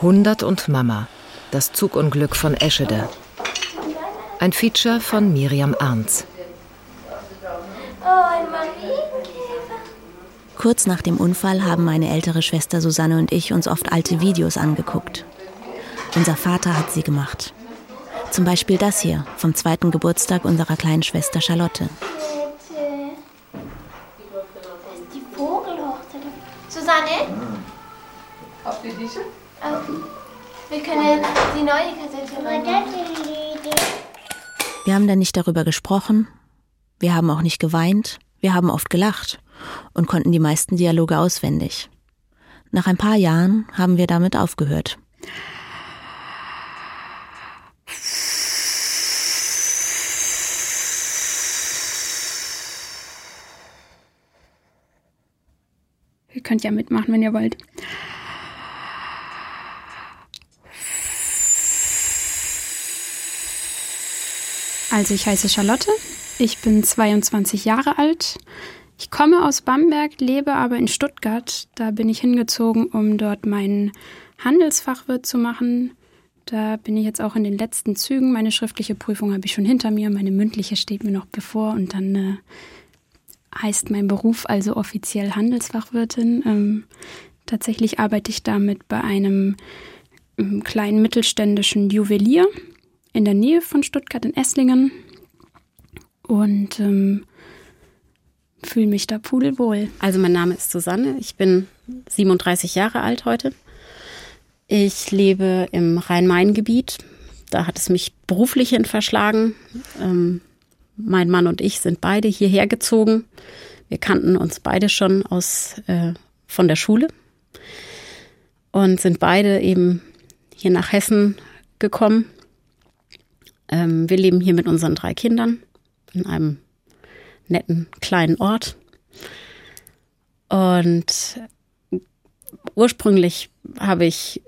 100 und Mama. Das Zugunglück von Eschede. Ein Feature von Miriam Arnz. Kurz nach dem Unfall haben meine ältere Schwester Susanne und ich uns oft alte Videos angeguckt. Unser Vater hat sie gemacht. Zum Beispiel das hier vom zweiten Geburtstag unserer kleinen Schwester Charlotte. Dann nicht darüber gesprochen, wir haben auch nicht geweint, wir haben oft gelacht und konnten die meisten Dialoge auswendig. Nach ein paar Jahren haben wir damit aufgehört. Ihr könnt ja mitmachen, wenn ihr wollt. Also ich heiße Charlotte, ich bin 22 Jahre alt. Ich komme aus Bamberg, lebe aber in Stuttgart. Da bin ich hingezogen, um dort meinen Handelsfachwirt zu machen. Da bin ich jetzt auch in den letzten Zügen. Meine schriftliche Prüfung habe ich schon hinter mir, meine mündliche steht mir noch bevor und dann äh, heißt mein Beruf also offiziell Handelsfachwirtin. Ähm, tatsächlich arbeite ich damit bei einem ähm, kleinen mittelständischen Juwelier in der Nähe von Stuttgart in Esslingen und ähm, fühle mich da pudelwohl. Also mein Name ist Susanne, ich bin 37 Jahre alt heute. Ich lebe im Rhein-Main-Gebiet. Da hat es mich beruflich hin verschlagen. Ähm, mein Mann und ich sind beide hierher gezogen. Wir kannten uns beide schon aus äh, von der Schule und sind beide eben hier nach Hessen gekommen. Ähm, wir leben hier mit unseren drei Kindern in einem netten kleinen Ort. Und ursprünglich habe ich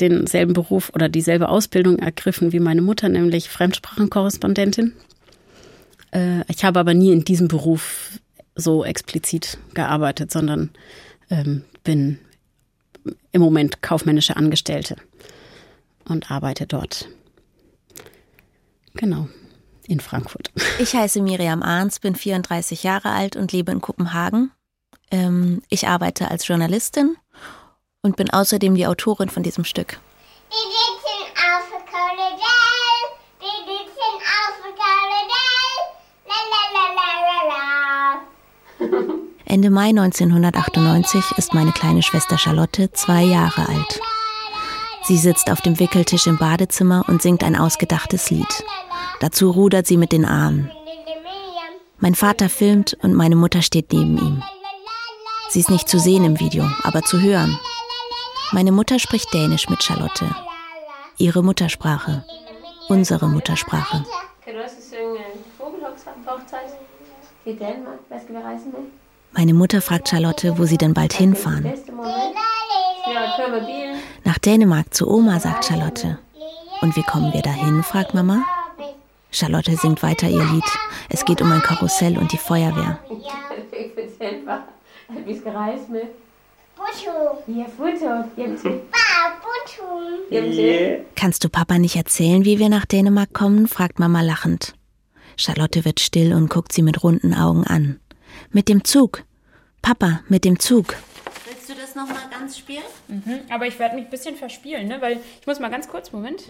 denselben Beruf oder dieselbe Ausbildung ergriffen wie meine Mutter, nämlich Fremdsprachenkorrespondentin. Äh, ich habe aber nie in diesem Beruf so explizit gearbeitet, sondern ähm, bin im Moment kaufmännische Angestellte und arbeite dort. Genau, in Frankfurt. Ich heiße Miriam Arns, bin 34 Jahre alt und lebe in Kopenhagen. Ähm, ich arbeite als Journalistin und bin außerdem die Autorin von diesem Stück. Die sitzen auf der Korridor. Die sitzen auf der Korridor. La la la la la la. Ende Mai 1998 ist meine kleine Schwester Charlotte zwei Jahre alt. Sie sitzt auf dem Wickeltisch im Badezimmer und singt ein ausgedachtes Lied. Dazu rudert sie mit den Armen. Mein Vater filmt und meine Mutter steht neben ihm. Sie ist nicht zu sehen im Video, aber zu hören. Meine Mutter spricht Dänisch mit Charlotte. Ihre Muttersprache. Unsere Muttersprache. Meine Mutter fragt Charlotte, wo sie denn bald hinfahren. Ja. Nach Dänemark zu Oma, sagt Charlotte. Und wie kommen wir dahin, fragt Mama. Charlotte singt weiter ihr Lied. Es geht um ein Karussell und die Feuerwehr. Kannst du Papa nicht erzählen, wie wir nach Dänemark kommen? fragt Mama lachend. Charlotte wird still und guckt sie mit runden Augen an. Mit dem Zug. Papa, mit dem Zug. Nochmal ganz spielen? Mhm, aber ich werde mich ein bisschen verspielen, ne? weil ich muss mal ganz kurz, Moment.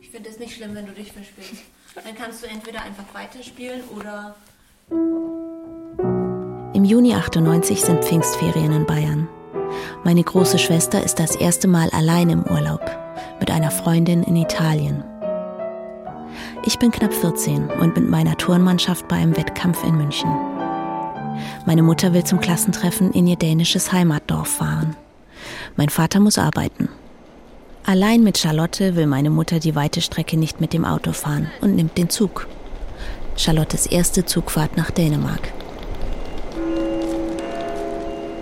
Ich finde es nicht schlimm, wenn du dich verspielst. Dann kannst du entweder einfach weiterspielen oder Im Juni 98 sind Pfingstferien in Bayern. Meine große Schwester ist das erste Mal allein im Urlaub mit einer Freundin in Italien. Ich bin knapp 14 und mit meiner Turnmannschaft bei einem Wettkampf in München. Meine Mutter will zum Klassentreffen in ihr dänisches Heimatdorf fahren. Mein Vater muss arbeiten. Allein mit Charlotte will meine Mutter die weite Strecke nicht mit dem Auto fahren und nimmt den Zug. Charlottes erste Zugfahrt nach Dänemark.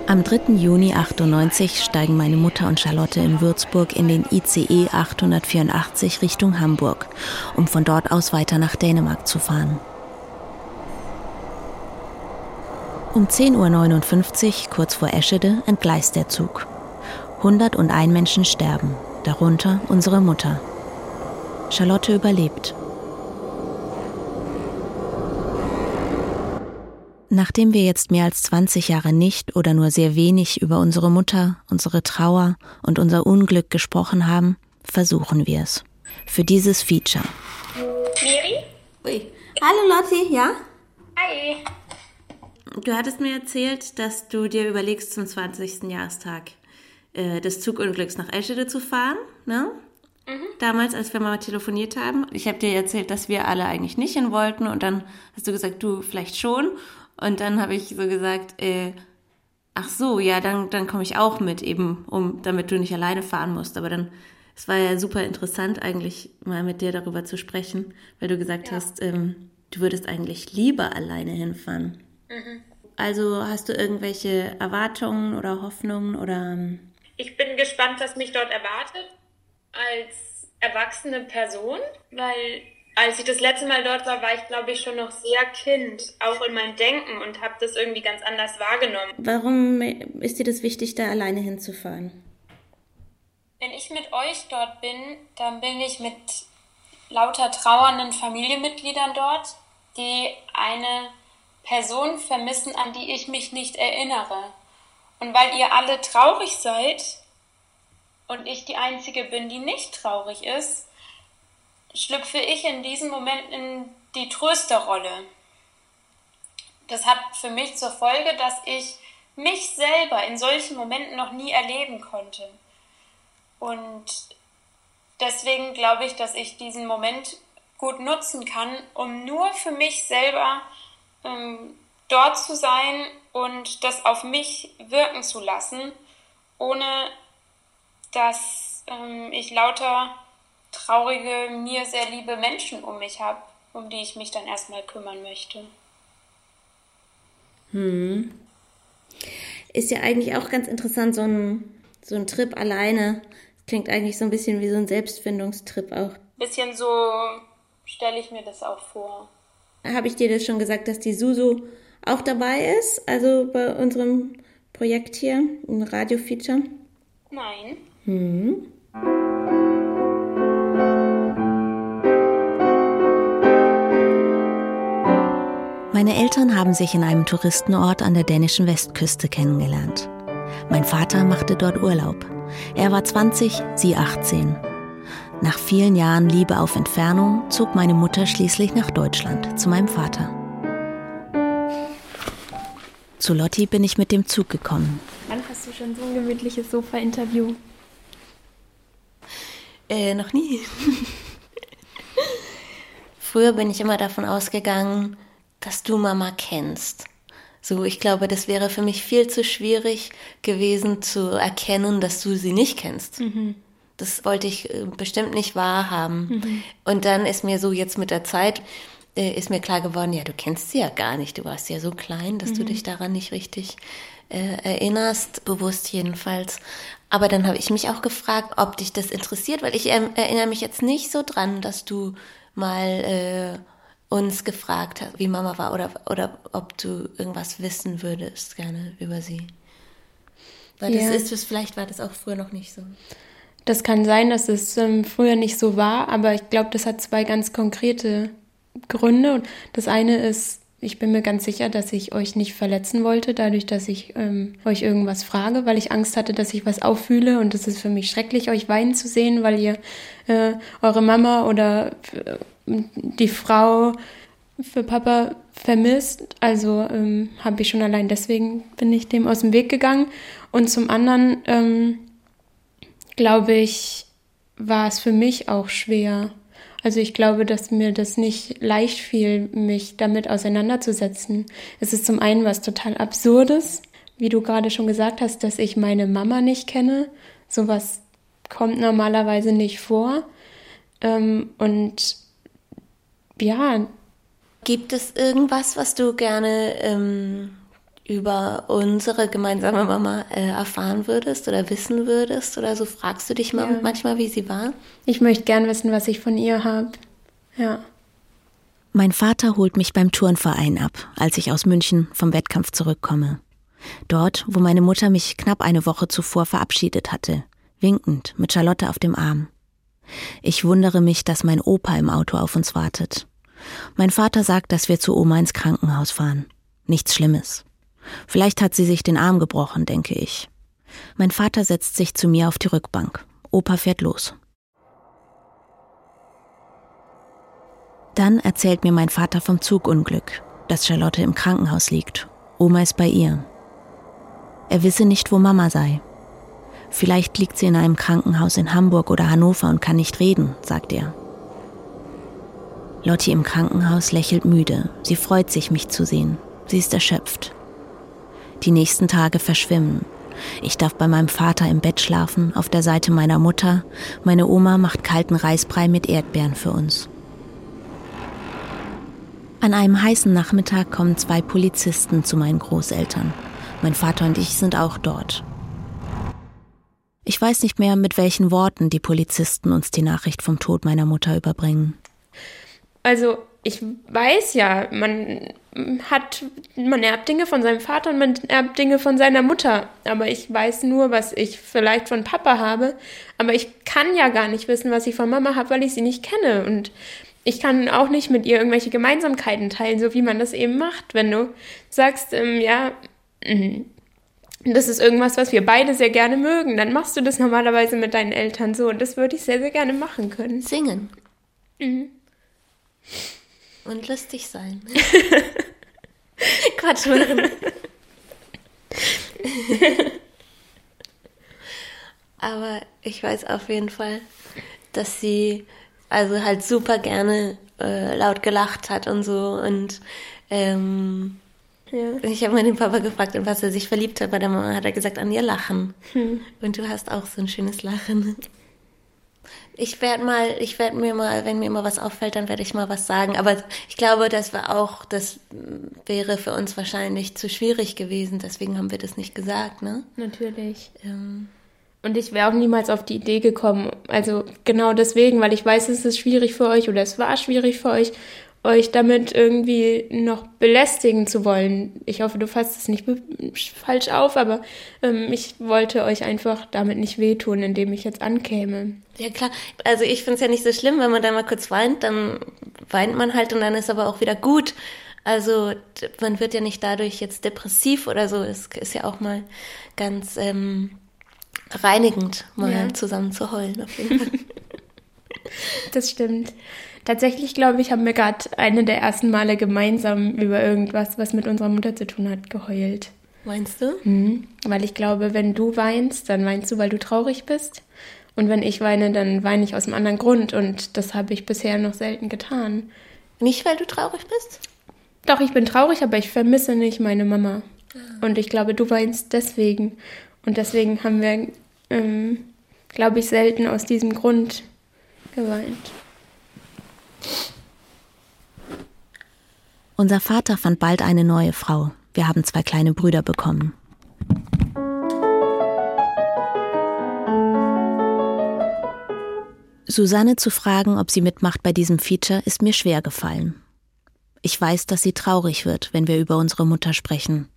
Am 3. Juni 98 steigen meine Mutter und Charlotte in Würzburg in den ICE 884 Richtung Hamburg, um von dort aus weiter nach Dänemark zu fahren. Um 10.59 Uhr, kurz vor Eschede, entgleist der Zug. 101 Menschen sterben, darunter unsere Mutter. Charlotte überlebt. Nachdem wir jetzt mehr als 20 Jahre nicht oder nur sehr wenig über unsere Mutter, unsere Trauer und unser Unglück gesprochen haben, versuchen wir es. Für dieses Feature. Miri? Ui. Hallo Lotti, ja? Hi. Du hattest mir erzählt, dass du dir überlegst, zum 20. Jahrestag äh, des Zugunglücks nach Eschede zu fahren, ne? Damals, als wir mal telefoniert haben. Ich habe dir erzählt, dass wir alle eigentlich nicht hin wollten und dann hast du gesagt, du vielleicht schon. Und dann habe ich so gesagt, äh, ach so, ja, dann, dann komme ich auch mit, eben, um, damit du nicht alleine fahren musst. Aber dann, es war ja super interessant, eigentlich mal mit dir darüber zu sprechen, weil du gesagt hast, ähm, du würdest eigentlich lieber alleine hinfahren. Also hast du irgendwelche Erwartungen oder Hoffnungen oder ähm, Ich bin gespannt, was mich dort erwartet als erwachsene Person, weil als ich das letzte Mal dort war, war ich glaube ich schon noch sehr Kind, auch in meinem Denken und habe das irgendwie ganz anders wahrgenommen. warum ist dir das wichtig, da alleine hinzufahren? Wenn ich mit euch dort bin, dann bin ich mit lauter trauernden Familienmitgliedern dort, die eine Person vermissen, an die ich mich nicht erinnere. Und weil ihr alle traurig seid und ich die Einzige bin, die nicht traurig ist, schlüpfe ich in diesem Moment in die Trösterrolle. Das hat für mich zur Folge, dass ich mich selber in solchen Momenten noch nie erleben konnte. Und deswegen glaube ich, dass ich diesen Moment gut nutzen kann, um nur für mich selber ähm, dort zu sein und das auf mich wirken zu lassen, ohne dass ähm, ich lauter traurige, mir sehr liebe Menschen um mich habe, um die ich mich dann erstmal kümmern möchte. Ist ja eigentlich auch ganz interessant, so ein, so ein Trip alleine. Klingt eigentlich so ein bisschen wie so ein Selbstfindungstrip auch. Bisschen so stelle ich mir das auch vor. Habe ich dir das schon gesagt, dass die Susu auch dabei ist? Also bei unserem Projekt hier, ein Radio-Feature? Nein. Meine Eltern haben sich in einem Touristenort an der dänischen Westküste kennengelernt. Mein Vater machte dort Urlaub. Er war 20, sie 18. Nach vielen Jahren Liebe auf Entfernung zog meine Mutter schließlich nach Deutschland zu meinem Vater. Zu Lotti bin ich mit dem Zug gekommen. Wann hast du schon so ein gemütliches Sofa-Interview? Äh, noch nie. Früher bin ich immer davon ausgegangen, dass du Mama kennst. So, ich glaube, das wäre für mich viel zu schwierig gewesen zu erkennen, dass du sie nicht kennst. Das wollte ich äh, bestimmt nicht wahrhaben. Und dann ist mir so jetzt mit der Zeit äh, ist mir klar geworden, ja, du kennst sie ja gar nicht. Du warst ja so klein, dass du dich daran nicht richtig äh, erinnerst, bewusst jedenfalls. Aber dann habe ich mich auch gefragt, ob dich das interessiert, weil ich ähm, erinnere mich jetzt nicht so dran, dass du mal äh, uns gefragt hast, wie Mama war oder, oder ob du irgendwas wissen würdest gerne über sie. Weil Ja. das ist, das, vielleicht war das auch früher noch nicht so. Das kann sein, dass es ähm, früher nicht so war, aber ich glaube, das hat zwei ganz konkrete Gründe. Und das eine ist, ich bin mir ganz sicher, dass ich euch nicht verletzen wollte, dadurch, dass ich ähm, euch irgendwas frage, weil ich Angst hatte, dass ich was auffühle. Und es ist für mich schrecklich, euch weinen zu sehen, weil ihr äh, eure Mama oder äh, die Frau für Papa vermisst. Also ähm, habe ich schon allein deswegen bin ich dem aus dem Weg gegangen. Und zum anderen ähm, glaube ich, war es für mich auch schwer. Also ich glaube, dass mir das nicht leicht fiel, mich damit auseinanderzusetzen. Es ist zum einen was total Absurdes, wie du gerade schon gesagt hast, dass ich meine Mama nicht kenne. Sowas kommt normalerweise nicht vor. Ähm, und ja, Gibt es irgendwas, was du gerne ähm, über unsere gemeinsame Mama äh, erfahren würdest oder wissen würdest oder so? Fragst du dich mal Ja. manchmal, wie sie war? Ich möchte gern wissen, was ich von ihr habe. Ja. Mein Vater holt mich beim Turnverein ab, als ich aus München vom Wettkampf zurückkomme. Dort, wo meine Mutter mich knapp eine Woche zuvor verabschiedet hatte, winkend mit Charlotte auf dem Arm. Ich wundere mich, dass mein Opa im Auto auf uns wartet. Mein Vater sagt, dass wir zu Oma ins Krankenhaus fahren. Nichts Schlimmes. Vielleicht hat sie sich den Arm gebrochen, denke ich. Mein Vater setzt sich zu mir auf die Rückbank. Opa fährt los. Dann erzählt mir mein Vater vom Zugunglück, dass Charlotte im Krankenhaus liegt. Oma ist bei ihr. Er wisse nicht, wo Mama sei. Vielleicht liegt sie in einem Krankenhaus in Hamburg oder Hannover und kann nicht reden, sagt er. Lotti im Krankenhaus lächelt müde. Sie freut sich, mich zu sehen. Sie ist erschöpft. Die nächsten Tage verschwimmen. Ich darf bei meinem Vater im Bett schlafen, auf der Seite meiner Mutter. Meine Oma macht kalten Reisbrei mit Erdbeeren für uns. An einem heißen Nachmittag kommen zwei Polizisten zu meinen Großeltern. Mein Vater und ich sind auch dort. Ich weiß nicht mehr, mit welchen Worten die Polizisten uns die Nachricht vom Tod meiner Mutter überbringen. Also, ich weiß ja, man hat, man erbt Dinge von seinem Vater und man erbt Dinge von seiner Mutter. Aber ich weiß nur, was ich vielleicht von Papa habe. Aber ich kann ja gar nicht wissen, was ich von Mama habe, weil ich sie nicht kenne. Und ich kann auch nicht mit ihr irgendwelche Gemeinsamkeiten teilen, so wie man das eben macht. Wenn du sagst, ähm, ja, mm, das ist irgendwas, was wir beide sehr gerne mögen, dann machst du das normalerweise mit deinen Eltern so. Und das würde ich sehr, sehr gerne machen können. Singen. Mhm. Und lustig sein. Quatsch machen. Aber ich weiß auf jeden Fall, dass sie also halt super gerne äh, laut gelacht hat und so. Und ähm, Ja. ich habe mal den Papa gefragt, in was er sich verliebt hat. Bei der Mama hat er gesagt, an ihr Lachen. Und du hast auch so ein schönes Lachen. Ich werde mal, ich werde mir mal, wenn mir mal was auffällt, dann werde ich mal was sagen. Aber ich glaube, das war auch, das wäre für uns wahrscheinlich zu schwierig gewesen. Deswegen haben wir das nicht gesagt, ne? Natürlich. Ähm, Und ich wäre auch niemals auf die Idee gekommen. Also genau deswegen, weil ich weiß, es ist schwierig für euch oder es war schwierig für euch, euch damit irgendwie noch belästigen zu wollen. Ich hoffe, du fasst es nicht falsch auf, aber ähm, ich wollte euch einfach damit nicht wehtun, indem ich jetzt ankäme. ja klar, also ich finde es ja nicht so schlimm, wenn man da mal kurz weint, dann weint man halt und dann ist aber auch wieder gut. Also man wird ja nicht dadurch jetzt depressiv oder so. Es ist ja auch mal ganz ähm, reinigend, mal Ja. zusammen zu heulen. Auf jeden Fall. Das stimmt. Tatsächlich, glaube ich, haben wir gerade eine der ersten Male gemeinsam über irgendwas, was mit unserer Mutter zu tun hat, geheult. Meinst du? Mhm. Weil ich glaube, wenn du weinst, dann weinst du, weil du traurig bist. Und wenn ich weine, dann weine ich aus einem anderen Grund. Und das habe ich bisher noch selten getan. Nicht, weil du traurig bist? Doch, ich bin traurig, aber ich vermisse nicht meine Mama. Und ich glaube, du weinst deswegen. Und deswegen haben wir, ähm, glaube ich, selten aus diesem Grund geweint. Unser Vater fand bald eine neue Frau. Wir haben zwei kleine Brüder bekommen. Susanne zu fragen, ob sie mitmacht bei diesem Feature, ist mir schwer gefallen. Ich weiß, dass sie traurig wird, wenn wir über unsere Mutter sprechen.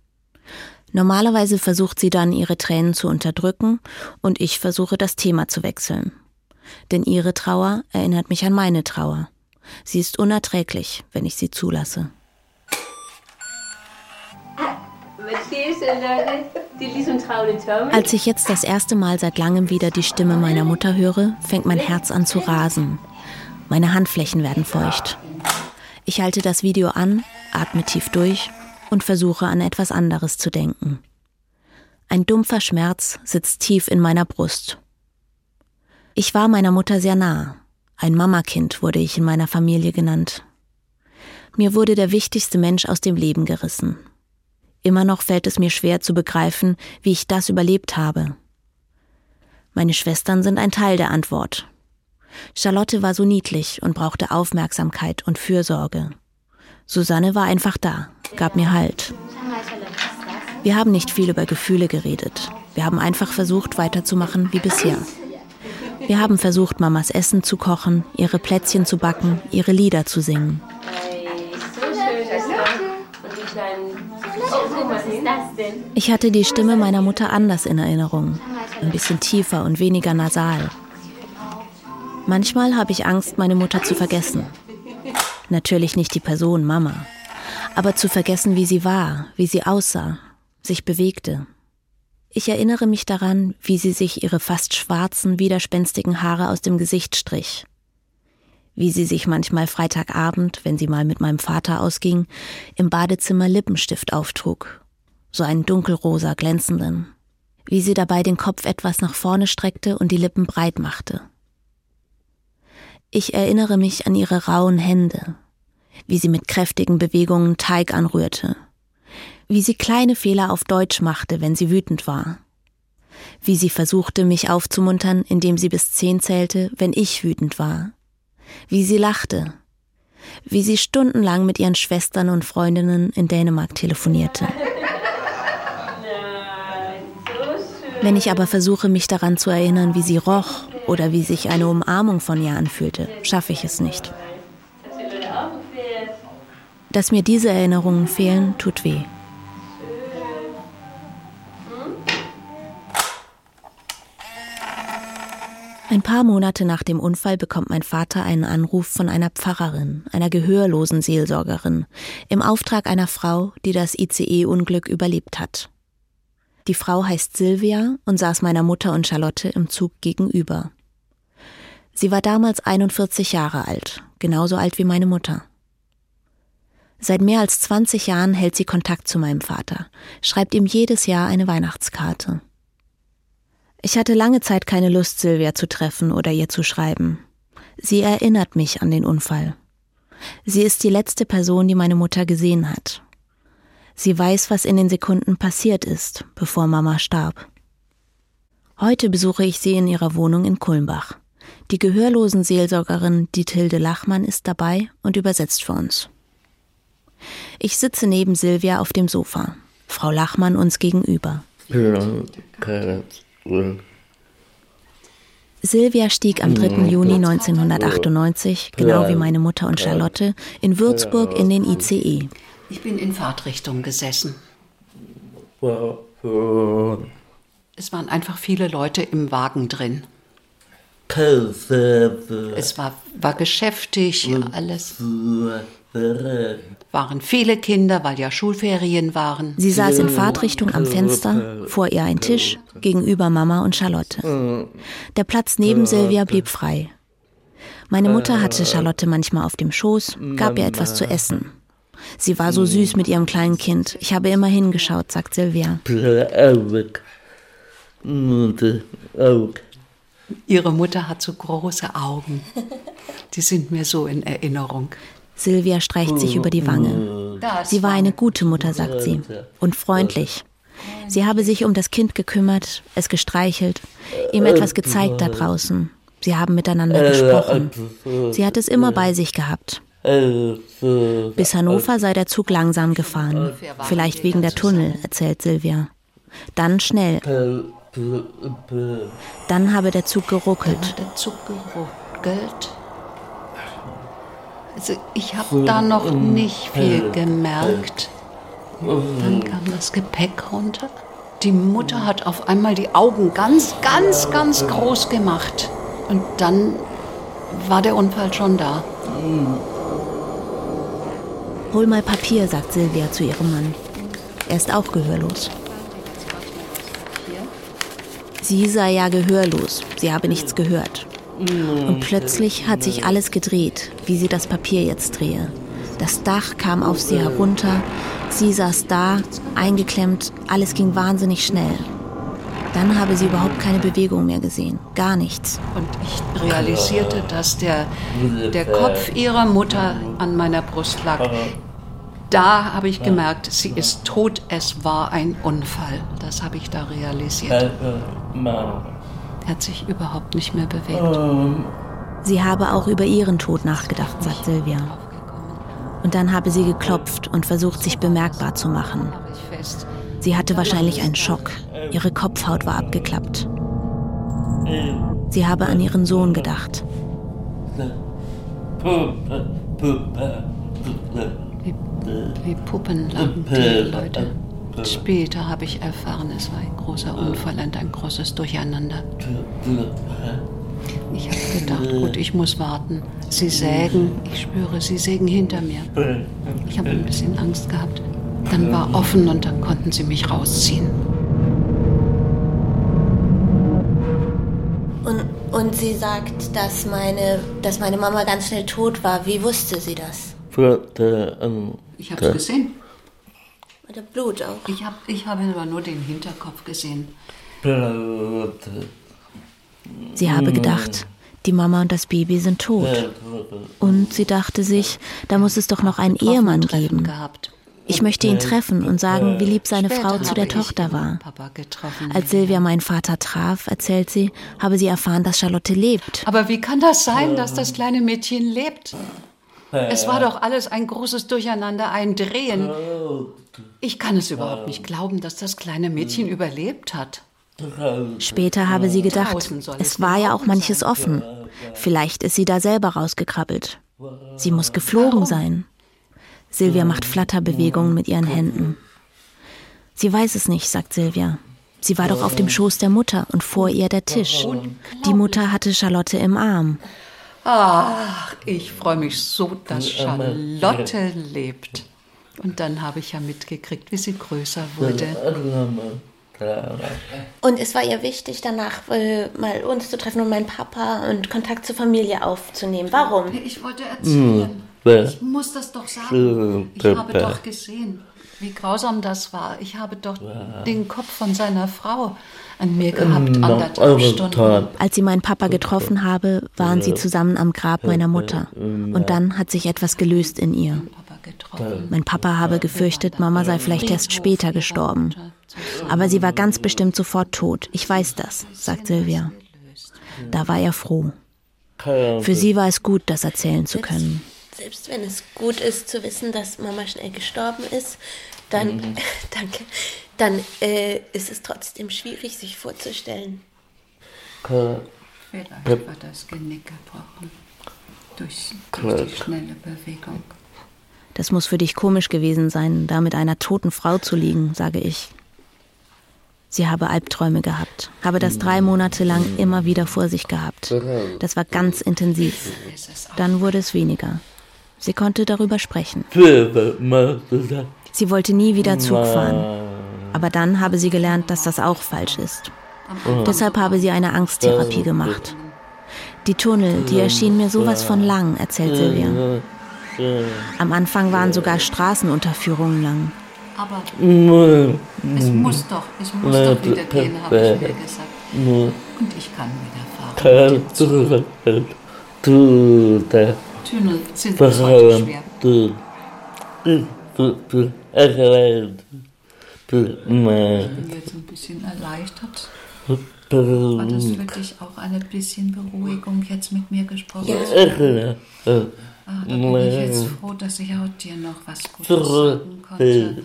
Normalerweise versucht sie dann, ihre Tränen zu unterdrücken, und ich versuche, das Thema zu wechseln. Denn ihre Trauer erinnert mich an meine Trauer. Sie ist unerträglich, wenn ich sie zulasse. Als ich jetzt das erste Mal seit langem wieder die Stimme meiner Mutter höre, fängt mein Herz an zu rasen. Meine Handflächen werden feucht. Ich halte das Video an, atme tief durch und versuche an etwas anderes zu denken. Ein dumpfer Schmerz sitzt tief in meiner Brust. Ich war meiner Mutter sehr nah. Ein Mamakind wurde ich in meiner Familie genannt. Mir wurde der wichtigste Mensch aus dem Leben gerissen. Immer noch fällt es mir schwer zu begreifen, wie ich das überlebt habe. Meine Schwestern sind ein Teil der Antwort. Charlotte war so niedlich und brauchte Aufmerksamkeit und Fürsorge. Susanne war einfach da, gab mir Halt. Wir haben nicht viel über Gefühle geredet. Wir haben einfach versucht, weiterzumachen wie bisher. Wir haben versucht, Mamas Essen zu kochen, ihre Plätzchen zu backen, ihre Lieder zu singen. Ich hatte die Stimme meiner Mutter anders in Erinnerung. Ein bisschen tiefer und weniger nasal. Manchmal habe ich Angst, meine Mutter zu vergessen. Natürlich nicht die Person Mama, aber zu vergessen, wie sie war, wie sie aussah, sich bewegte. Ich erinnere mich daran, wie sie sich ihre fast schwarzen, widerspenstigen Haare aus dem Gesicht strich. Wie sie sich manchmal Freitagabend, wenn sie mal mit meinem Vater ausging, im Badezimmer Lippenstift auftrug. So einen dunkelrosa glänzenden. Wie sie dabei den Kopf etwas nach vorne streckte und die Lippen breit machte. Ich erinnere mich an ihre rauen Hände, wie sie mit kräftigen Bewegungen Teig anrührte, wie sie kleine Fehler auf Deutsch machte, wenn sie wütend war, wie sie versuchte, mich aufzumuntern, indem sie bis zehn zählte, wenn ich wütend war, wie sie lachte, wie sie stundenlang mit ihren Schwestern und Freundinnen in Dänemark telefonierte. Wenn ich aber versuche, mich daran zu erinnern, wie sie roch oder wie sich eine Umarmung von ihr anfühlte, schaffe ich es nicht. Dass mir diese Erinnerungen fehlen, tut weh. Ein paar Monate nach dem Unfall bekommt mein Vater einen Anruf von einer Pfarrerin, einer gehörlosen Seelsorgerin, im Auftrag einer Frau, die das ICE-Unglück überlebt hat. Die Frau heißt Silvia und saß meiner Mutter und Charlotte im Zug gegenüber. Sie war damals 41 Jahre alt, genauso alt wie meine Mutter. Seit mehr als 20 Jahren hält sie Kontakt zu meinem Vater, schreibt ihm jedes Jahr eine Weihnachtskarte. Ich hatte lange Zeit keine Lust, Silvia zu treffen oder ihr zu schreiben. Sie erinnert mich an den Unfall. Sie ist die letzte Person, die meine Mutter gesehen hat. Sie weiß, was in den Sekunden passiert ist, bevor Mama starb. Heute besuche ich sie in ihrer Wohnung in Kulmbach. Die gehörlosen Seelsorgerin Dithilde Lachmann ist dabei und übersetzt für uns. Ich sitze neben Silvia auf dem Sofa, Frau Lachmann uns gegenüber. Silvia stieg am 3. Juni 1998, genau wie meine Mutter und Charlotte, in Würzburg in den ICE. Ich bin in Fahrtrichtung gesessen. Es waren einfach viele Leute im Wagen drin. Es war, war geschäftig, alles. Waren viele Kinder, weil ja Schulferien waren. Sie saß in Fahrtrichtung am Fenster, vor ihr ein Tisch, gegenüber Mama und Charlotte. Der Platz neben Silvia blieb frei. Meine Mutter hatte Charlotte manchmal auf dem Schoß, gab ihr etwas zu essen. Sie war so süß mit ihrem kleinen Kind. Ich habe immer hingeschaut, sagt Silvia. Ihre Mutter hat so große Augen. Die sind mir so in Erinnerung. Silvia streicht sich über die Wange. Sie war eine gute Mutter, sagt sie, und freundlich. Sie habe sich um das Kind gekümmert, es gestreichelt, ihm etwas gezeigt da draußen. Sie haben miteinander gesprochen. Sie hat es immer bei sich gehabt. Bis Hannover sei der Zug langsam gefahren. Vielleicht wegen der Tunnel, erzählt Silvia. Dann schnell. Dann habe der Zug geruckelt. Der Zug geruckelt. Also ich habe da noch nicht viel gemerkt. Dann kam das Gepäck runter. Die Mutter hat auf einmal die Augen ganz, ganz, ganz groß gemacht. Und dann war der Unfall schon da. Hol mal Papier, sagt Silvia zu ihrem Mann. Er ist auch gehörlos. Sie sei ja gehörlos, sie habe nichts gehört. Und plötzlich hat sich alles gedreht, wie sie das Papier jetzt drehe. Das Dach kam auf sie herunter, sie saß da, eingeklemmt, alles ging wahnsinnig schnell. Dann habe sie überhaupt keine Bewegung mehr gesehen, gar nichts. Und ich realisierte, dass der, der Kopf ihrer Mutter an meiner Brust lag. Da habe ich gemerkt, sie ist tot, es war ein Unfall. Das habe ich da realisiert. Er hat sich überhaupt nicht mehr bewegt. Sie habe auch über ihren Tod nachgedacht, sagt Silvia. Und dann habe sie geklopft und versucht, sich bemerkbar zu machen. Sie hatte wahrscheinlich einen Schock. Ihre Kopfhaut war abgeklappt. Sie habe an ihren Sohn gedacht. Wie, wie Puppenlappen, die Leute. Später habe ich erfahren, es war ein großer Unfall und ein großes Durcheinander. Ich habe gedacht, gut, ich muss warten. Sie sägen, ich spüre, sie sägen hinter mir. Ich habe ein bisschen Angst gehabt. Dann war offen und dann konnten sie mich rausziehen. Und, sie sagt, dass meine, dass meine Mama ganz schnell tot war. Wie wusste sie das? Ich habe es gesehen. Oder Blut auch. Ich, hab, ich habe aber nur den Hinterkopf gesehen. Sie habe gedacht, die Mama und das Baby sind tot. Und sie dachte sich, da muss es doch noch einen Ehemann geben. Gehabt. Ich möchte ihn treffen und sagen, wie lieb seine Frau zu der Tochter war. Als Silvia meinen Vater traf, erzählt sie, habe sie erfahren, dass Charlotte lebt. Aber wie kann das sein, dass das kleine Mädchen lebt? Es war doch alles ein großes Durcheinander, ein Drehen. Ich kann es überhaupt nicht glauben, dass das kleine Mädchen überlebt hat. Später habe sie gedacht, es war ja auch manches offen. Vielleicht ist sie da selber rausgekrabbelt. Sie muss geflogen sein. Silvia macht Flatterbewegungen mit ihren Händen. Sie weiß es nicht, sagt Silvia. Sie war doch auf dem Schoß der Mutter und vor ihr der Tisch. Die Mutter hatte Charlotte im Arm. Ach, ich freue mich so, dass Charlotte lebt. Und dann habe ich ja mitgekriegt, wie sie größer wurde. Und es war ihr wichtig, danach äh, mal uns zu treffen und meinen Papa und Kontakt zur Familie aufzunehmen. Warum? Ich wollte erzählen. Ich muss das doch sagen. Ich habe doch gesehen, wie grausam das war. Ich habe doch den Kopf von seiner Frau an mir gehabt, anderthalb Stunden. Als sie meinen Papa getroffen habe, waren sie zusammen am Grab meiner Mutter. Und dann hat sich etwas gelöst in ihr. Mein Papa habe gefürchtet, Mama sei vielleicht erst später gestorben. Aber sie war ganz bestimmt sofort tot. Ich weiß das, sagt Silvia. Da war er froh. Für sie war es gut, das erzählen zu können. Selbst wenn es gut ist zu wissen, dass Mama schnell gestorben ist, dann, danke, dann äh, ist es trotzdem schwierig, sich vorzustellen. Vielleicht war das Genick gebrochen. Durch, durch die schnelle Bewegung. Das muss für dich komisch gewesen sein, da mit einer toten Frau zu liegen, sage ich. Sie habe Albträume gehabt, habe das drei Monate lang immer wieder vor sich gehabt. Das war ganz intensiv. Dann wurde es weniger. Sie konnte darüber sprechen. Sie wollte nie wieder Zug fahren. Aber dann habe sie gelernt, dass das auch falsch ist. Deshalb habe sie eine Angsttherapie gemacht. Die Tunnel, die erschienen mir sowas von lang, erzählt Silvia. Am Anfang waren sogar Straßenunterführungen lang. Aber es muss doch, es muss doch wieder gehen, habe ich mir gesagt. Und ich kann wieder fahren. Tunnel sind bis heute schwer. Ich bin jetzt ein bisschen erleichtert. War das für dich auch eine bisschen Beruhigung, jetzt mit mir gesprochen zu haben? Ah, da bin ich jetzt froh, dass ich auch dir noch was Gutes sagen konnte.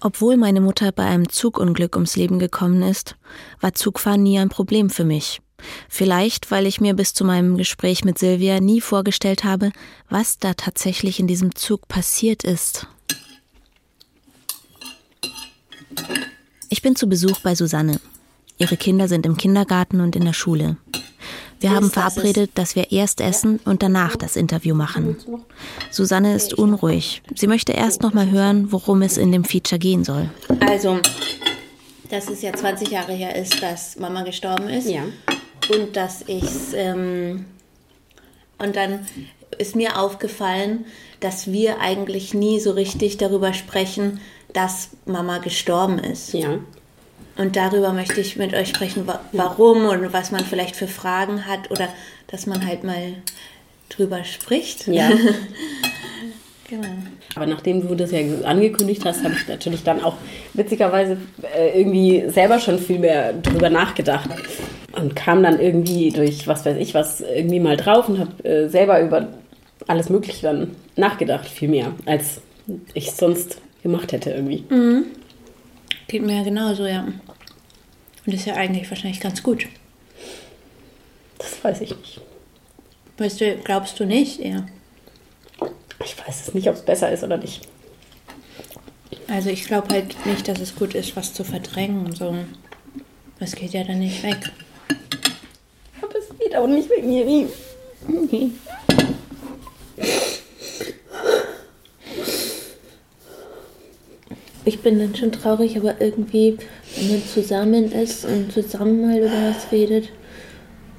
Obwohl meine Mutter bei einem Zugunglück ums Leben gekommen ist, war Zugfahren nie ein Problem für mich. Vielleicht, weil ich mir bis zu meinem Gespräch mit Silvia nie vorgestellt habe, was da tatsächlich in diesem Zug passiert ist. Ich bin zu Besuch bei Susanne. Ihre Kinder sind im Kindergarten und in der Schule. Wir haben verabredet, dass wir erst essen und danach das Interview machen. Susanne ist unruhig. Sie möchte erst noch mal hören, worum es in dem Feature gehen soll. Also, dass es ja 20 Jahre her ist, dass Mama gestorben ist. Ja. Und dass ich ähm, und dann ist mir aufgefallen, dass wir eigentlich nie so richtig darüber sprechen, dass Mama gestorben ist. Ja. Und darüber möchte ich mit euch sprechen, wa warum und was man vielleicht für Fragen hat oder dass man halt mal drüber spricht. Ja. genau. Aber nachdem du das ja angekündigt hast, habe ich natürlich dann auch witzigerweise äh, irgendwie selber schon viel mehr drüber nachgedacht. Und kam dann irgendwie durch, was weiß ich, was irgendwie mal drauf und habe äh, selber über alles Mögliche dann nachgedacht, viel mehr, als ich sonst gemacht hätte irgendwie. Mhm. Geht mir ja genauso, ja. Und ist ja eigentlich wahrscheinlich ganz gut. Das weiß ich nicht. Weißt du, glaubst du nicht eher? Ich weiß es nicht, ob es besser ist oder nicht. Also ich glaube halt nicht, dass es gut ist, was zu verdrängen. So. Das geht ja dann nicht weg. Aber es geht auch nicht wegen mir. Ich bin dann schon traurig, aber irgendwie, wenn man zusammen ist und zusammen mal über was redet,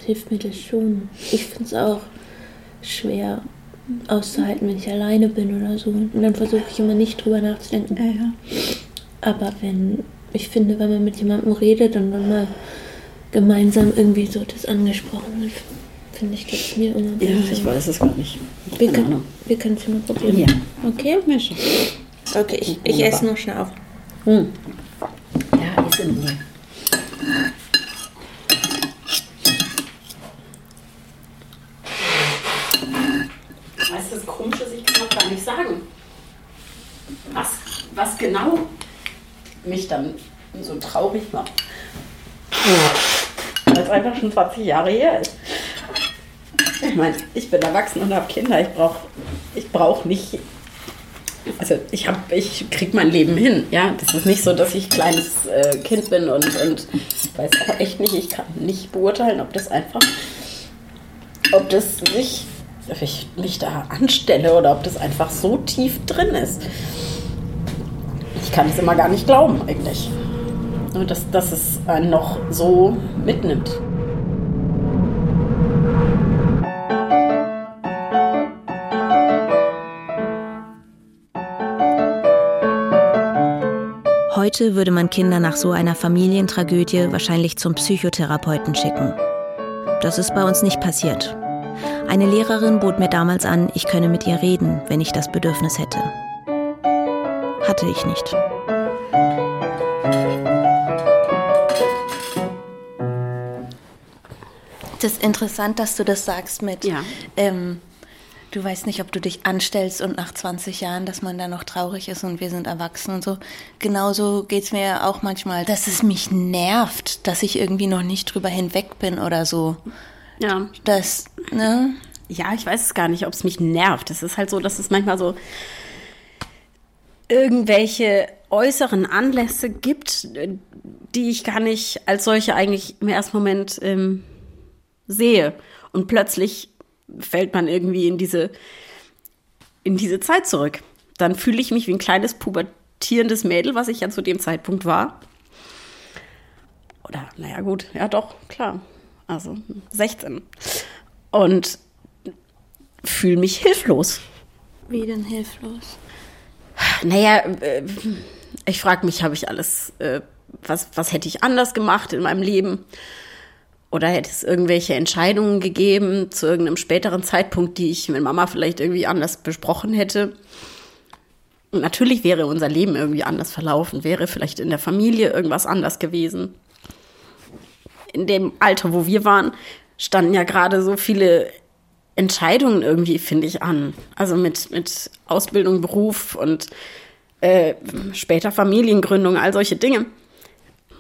hilft mir das schon. Ich finde es auch schwer auszuhalten, wenn ich alleine bin oder so. Und dann versuche ich immer nicht drüber nachzudenken. Ja, ja. Aber wenn, ich finde, wenn man mit jemandem redet und dann mal gemeinsam irgendwie so das angesprochen wird, finde ich, geht es mir immer Ja, besser. ich weiß es gar nicht. Wir können, Ahnung. wir können es mal probieren. Ja. Okay? Ja, schon. Okay, ich, ich esse noch schnell auf. Hm. Ja, ist in mir. Weißt du, das Komische ist, ich kann auch gar nicht sagen, was, was genau mich dann so traurig macht. Weil es einfach schon 20 Jahre her ist. Ich meine, ich bin erwachsen und habe Kinder. Ich brauche ich brauch nicht also ich habe, ich krieg mein Leben hin, ja. Das ist nicht so, dass ich kleines äh, Kind bin und, und weiß auch echt nicht, ich kann nicht beurteilen, ob das einfach, ob das nicht, ob ich mich da anstelle oder ob das einfach so tief drin ist. Ich kann es immer gar nicht glauben, eigentlich. Dass, dass es einen noch so mitnimmt. Heute würde man Kinder nach so einer Familientragödie wahrscheinlich zum Psychotherapeuten schicken. Das ist bei uns nicht passiert. Eine Lehrerin bot mir damals an, ich könne mit ihr reden, wenn ich das Bedürfnis hätte. Hatte ich nicht. Das ist interessant, dass du das sagst mit, Ja. ähm, du weißt nicht, ob du dich anstellst und nach 20 Jahren, dass man da noch traurig ist und wir sind erwachsen und so. Genauso geht es mir auch manchmal, dass es mich nervt, dass ich irgendwie noch nicht drüber hinweg bin oder so. Ja. Das, ne? Ja, ich weiß es gar nicht, ob es mich nervt. Es ist halt so, dass es manchmal so irgendwelche äußeren Anlässe gibt, die ich gar nicht als solche eigentlich im ersten Moment ähm, sehe. Und plötzlich fällt man irgendwie in diese, in diese Zeit zurück. Dann fühle ich mich wie ein kleines pubertierendes Mädel, was ich ja zu dem Zeitpunkt war. Oder, naja, gut, ja doch, klar. Also 16. Und fühle mich hilflos. Wie denn hilflos? Naja, äh, ich frage mich, habe ich alles, äh, was, was hätte ich anders gemacht in meinem Leben? Oder hätte es irgendwelche Entscheidungen gegeben zu irgendeinem späteren Zeitpunkt, die ich mit Mama vielleicht irgendwie anders besprochen hätte? Und natürlich wäre unser Leben irgendwie anders verlaufen, wäre vielleicht in der Familie irgendwas anders gewesen. In dem Alter, wo wir waren, standen ja gerade so viele Entscheidungen irgendwie, finde ich, an. Also mit, mit Ausbildung, Beruf und äh, später Familiengründung, all solche Dinge.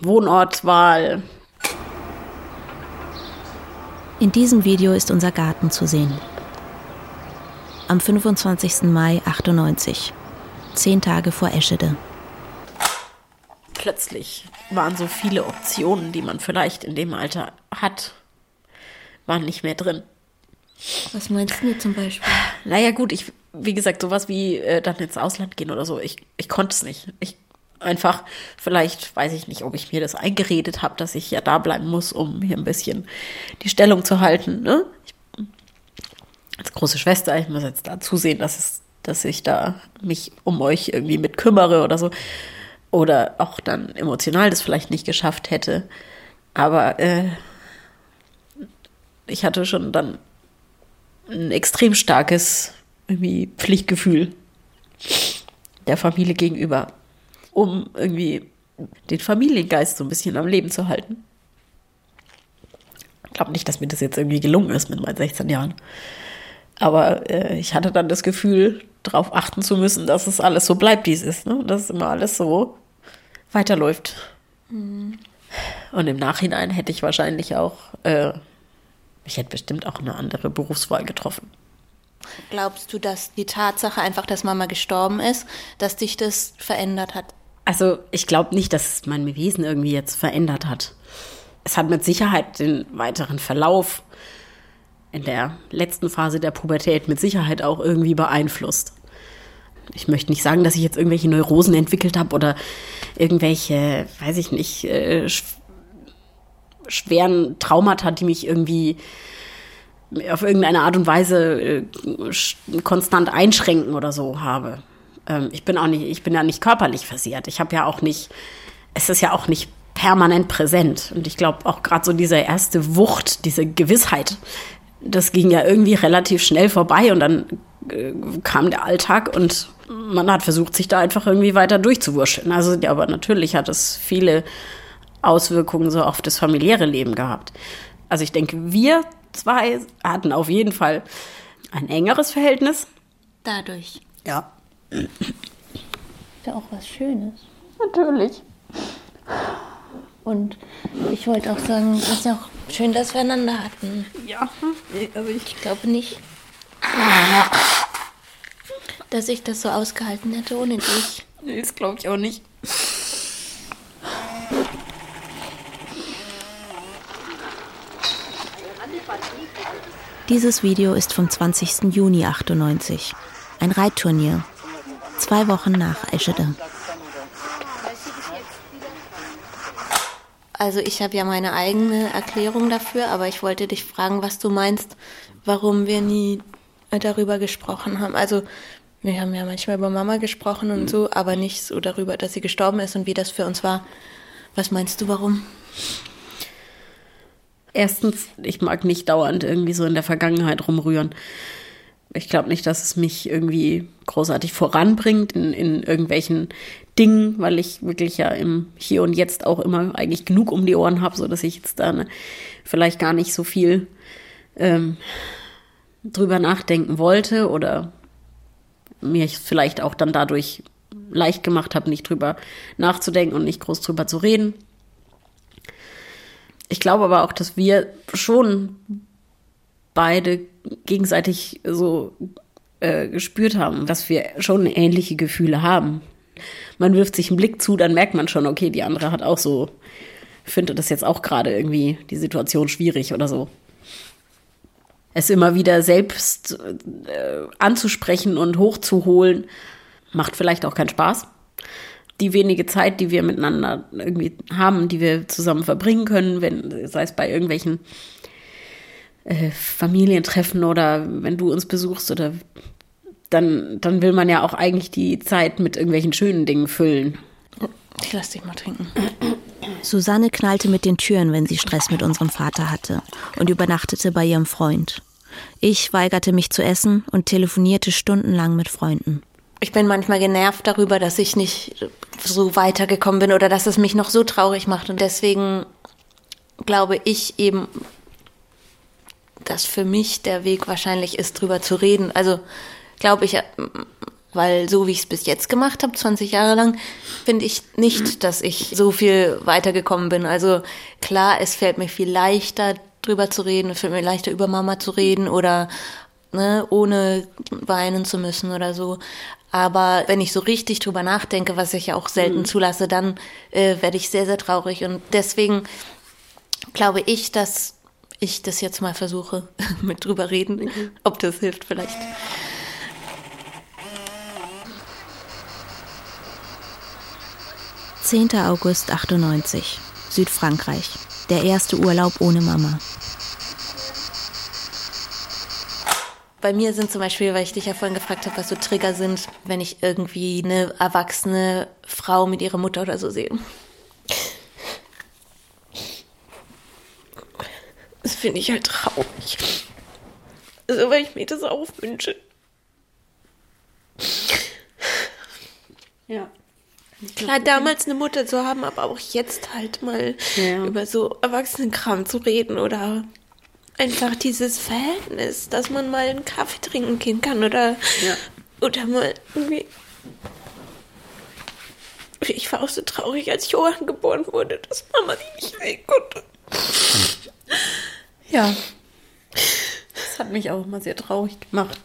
Wohnortwahl. In diesem Video ist unser Garten zu sehen. Am 25. Mai 98, zehn Tage vor Eschede. Plötzlich waren so viele Optionen, die man vielleicht in dem Alter hat, waren nicht mehr drin. Was meinst du zum Beispiel? Naja, gut, ich, wie gesagt, sowas wie äh, dann ins Ausland gehen oder so, ich, ich konnte es nicht. Ich einfach, vielleicht weiß ich nicht, ob ich mir das eingeredet habe, dass ich ja da bleiben muss, um hier ein bisschen die Stellung zu halten. Ne? Ich, als große Schwester, ich muss jetzt da zusehen, dass, es, dass ich da mich um euch irgendwie mit kümmere oder so. Oder auch dann emotional das vielleicht nicht geschafft hätte. Aber äh, ich hatte schon dann ein extrem starkes irgendwie Pflichtgefühl der Familie gegenüber, um irgendwie den Familiengeist so ein bisschen am Leben zu halten. Ich glaube nicht, dass mir das jetzt irgendwie gelungen ist mit meinen 16 Jahren. Aber äh, ich hatte dann das Gefühl, darauf achten zu müssen, dass es alles so bleibt, wie es ist. Ne? Dass immer alles so weiterläuft. Mhm. Und im Nachhinein hätte ich wahrscheinlich auch, äh, ich hätte bestimmt auch eine andere Berufswahl getroffen. Glaubst du, dass die Tatsache einfach, dass Mama gestorben ist, dass dich das verändert hat? Also ich glaube nicht, dass es mein Wesen irgendwie jetzt verändert hat. Es hat mit Sicherheit den weiteren Verlauf in der letzten Phase der Pubertät mit Sicherheit auch irgendwie beeinflusst. Ich möchte nicht sagen, dass ich jetzt irgendwelche Neurosen entwickelt habe oder irgendwelche, weiß ich nicht, äh, schweren Traumata, die mich irgendwie auf irgendeine Art und Weise äh, konstant einschränken oder so habe. Ähm, ich bin auch nicht, ich bin ja nicht körperlich versiert. Ich habe ja auch nicht, es ist ja auch nicht permanent präsent. Und ich glaube auch gerade so diese erste Wucht, diese Gewissheit, das ging ja irgendwie relativ schnell vorbei und dann äh, kam der Alltag und man hat versucht, sich da einfach irgendwie weiter durchzuwurscheln. Also, ja, aber natürlich hat es viele Auswirkungen so auf das familiäre Leben gehabt. Also ich denke, wir zwei hatten auf jeden Fall ein engeres Verhältnis. Dadurch. Ja. Ist ja auch was Schönes. Natürlich. Und ich wollte auch sagen, es ist ja auch schön, dass wir einander hatten. Ja, also ich glaube nicht, dass ich das so ausgehalten hätte ohne dich. Nee, das glaube ich auch nicht. Dieses Video ist vom 20. Juni 98. Ein Reitturnier. Zwei Wochen nach Eschede. Also ich habe ja meine eigene Erklärung dafür, aber ich wollte dich fragen, was du meinst, warum wir nie darüber gesprochen haben. Also wir haben ja manchmal über Mama gesprochen und so, aber nicht so darüber, dass sie gestorben ist und wie das für uns war. Was meinst du, warum? Erstens, ich mag nicht dauernd irgendwie so in der Vergangenheit rumrühren. Ich glaube nicht, dass es mich irgendwie großartig voranbringt in, in irgendwelchen Dingen, weil ich wirklich ja im Hier und Jetzt auch immer eigentlich genug um die Ohren habe, so dass ich jetzt da ne, vielleicht gar nicht so viel ähm, drüber nachdenken wollte oder mir vielleicht auch dann dadurch leicht gemacht habe, nicht drüber nachzudenken und nicht groß drüber zu reden. Ich glaube aber auch, dass wir schon beide gegenseitig so äh, gespürt haben, dass wir schon ähnliche Gefühle haben. Man wirft sich einen Blick zu, dann merkt man schon, okay, die andere hat auch so, findet das jetzt auch gerade irgendwie die Situation schwierig oder so. Es immer wieder selbst äh, anzusprechen und hochzuholen, macht vielleicht auch keinen Spaß die wenige Zeit, die wir miteinander irgendwie haben, die wir zusammen verbringen können, wenn, sei es bei irgendwelchen äh, Familientreffen oder wenn du uns besuchst oder dann, dann will man ja auch eigentlich die Zeit mit irgendwelchen schönen Dingen füllen. Ich lass dich mal trinken. Susanne knallte mit den Türen, wenn sie Stress mit unserem Vater hatte und übernachtete bei ihrem Freund. Ich weigerte mich zu essen und telefonierte stundenlang mit Freunden ich bin manchmal genervt darüber, dass ich nicht so weitergekommen bin oder dass es mich noch so traurig macht. Und deswegen glaube ich eben, dass für mich der Weg wahrscheinlich ist, drüber zu reden. Also glaube ich, weil so wie ich es bis jetzt gemacht habe, 20 Jahre lang, finde ich nicht, dass ich so viel weitergekommen bin. Also klar, es fällt mir viel leichter, drüber zu reden, es fällt mir leichter, über Mama zu reden oder ne, ohne weinen zu müssen oder so. Aber wenn ich so richtig drüber nachdenke, was ich ja auch selten mhm. zulasse, dann äh, werde ich sehr, sehr traurig. Und deswegen glaube ich, dass ich das jetzt mal versuche, mit drüber reden, mhm. ob das hilft vielleicht. Zehnter August 98, Südfrankreich. Der erste Urlaub ohne Mama. Bei mir sind zum Beispiel, weil ich dich ja vorhin gefragt habe, was so Trigger sind, wenn ich irgendwie eine erwachsene Frau mit ihrer Mutter oder so sehe. Das finde ich halt traurig. Also, weil ich mir das auch wünsche. Ja. Klar, damals eine Mutter zu haben, aber auch jetzt halt mal ja. über so Erwachsenenkram zu reden oder einfach dieses Verhältnis, dass man mal einen Kaffee trinken gehen kann oder ja. oder mal irgendwie. Ich war auch so traurig, als Johann geboren wurde, dass Mama die nicht sehen konnte. Ja. Das hat mich auch immer sehr traurig gemacht.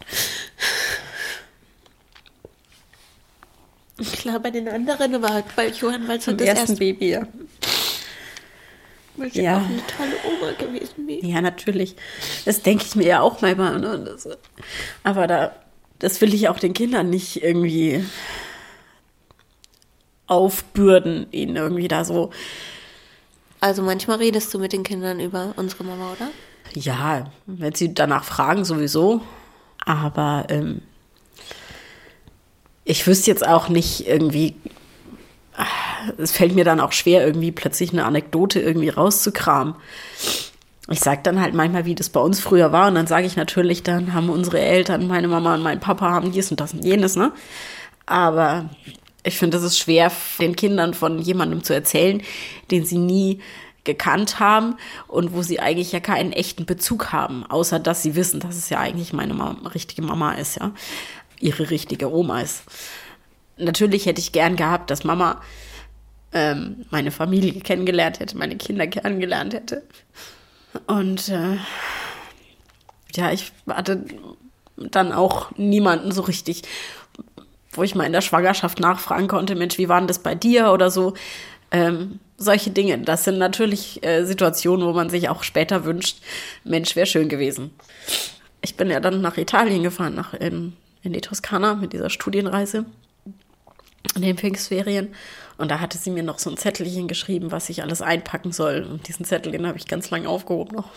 Klar, bei den anderen, aber bei Johann, es Zum das ersten erste Baby, ja. weil ich Ja. auch eine tolle Oma gewesen bin. Ja, natürlich. Das denke ich mir ja auch manchmal. Ne? Das, aber da, das will ich auch den Kindern nicht irgendwie aufbürden, ihnen irgendwie da so. Also manchmal redest du mit den Kindern über unsere Mama, oder? Ja, wenn sie danach fragen, sowieso. Aber ähm, ich wüsste jetzt auch nicht irgendwie. ah, Es fällt mir dann auch schwer, irgendwie plötzlich eine Anekdote irgendwie rauszukramen. Ich sage dann halt manchmal, wie das bei uns früher war. Und dann sage ich natürlich, dann haben unsere Eltern, meine Mama und mein Papa haben dies und das und jenes, ne? Aber ich finde, es ist schwer, den Kindern von jemandem zu erzählen, den sie nie gekannt haben und wo sie eigentlich ja keinen echten Bezug haben, außer dass sie wissen, dass es ja eigentlich meine Mama, richtige Mama ist, ja, ihre richtige Oma ist. Natürlich hätte ich gern gehabt, dass Mama ähm, meine Familie kennengelernt hätte, meine Kinder kennengelernt hätte. Und äh, ja, ich hatte dann auch niemanden so richtig, wo ich mal in der Schwangerschaft nachfragen konnte, Mensch, wie war denn das bei dir oder so. Ähm, solche Dinge, das sind natürlich äh, Situationen, wo man sich auch später wünscht, Mensch, wäre schön gewesen. Ich bin ja dann nach Italien gefahren, nach in, in die Toskana mit dieser Studienreise in den Pfingstferien. Und da hatte sie mir noch so ein Zettelchen geschrieben, was ich alles einpacken soll. Und diesen Zettel, den habe ich ganz lange aufgehoben noch.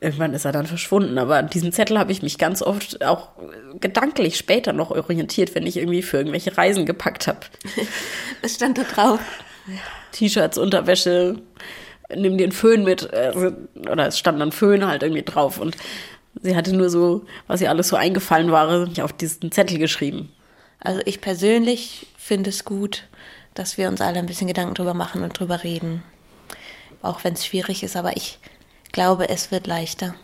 Irgendwann ist er dann verschwunden, aber an diesen Zettel habe ich mich ganz oft auch gedanklich später noch orientiert, wenn ich irgendwie für irgendwelche Reisen gepackt habe. Es stand da drauf. T-Shirts, Unterwäsche, nimm den Föhn mit. Also, oder es stand dann Föhn halt irgendwie drauf. Und sie hatte nur so, was ihr alles so eingefallen war, auf diesen Zettel geschrieben. Also ich persönlich finde es gut, dass wir uns alle ein bisschen Gedanken drüber machen und drüber reden. Auch wenn es schwierig ist, aber ich glaube, es wird leichter.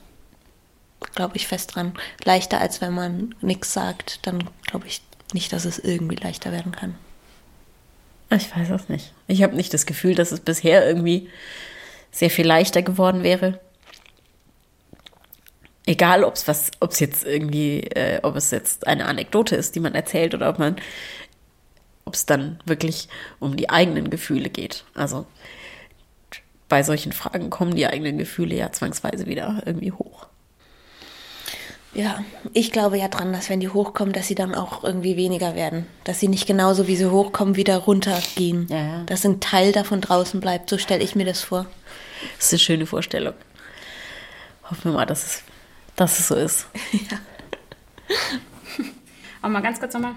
Glaube ich fest dran. Leichter, als wenn man nichts sagt. Dann glaube ich nicht, dass es irgendwie leichter werden kann. Ich weiß es nicht. Ich habe nicht das Gefühl, dass es bisher irgendwie sehr viel leichter geworden wäre. Egal, ob es was, ob es jetzt irgendwie, äh, ob es jetzt eine Anekdote ist, die man erzählt, oder ob man, ob es dann wirklich um die eigenen Gefühle geht. Also bei solchen Fragen kommen die eigenen Gefühle ja zwangsweise wieder irgendwie hoch. Ja, ich glaube ja dran, dass wenn die hochkommen, dass sie dann auch irgendwie weniger werden. Dass sie nicht genauso wie sie hochkommen, wieder runtergehen. Ja, ja. Dass ein Teil davon draußen bleibt. So stelle ich mir das vor. Das ist eine schöne Vorstellung. Hoffen wir mal, dass es, dass es so ist. Aber mal ganz kurz nochmal.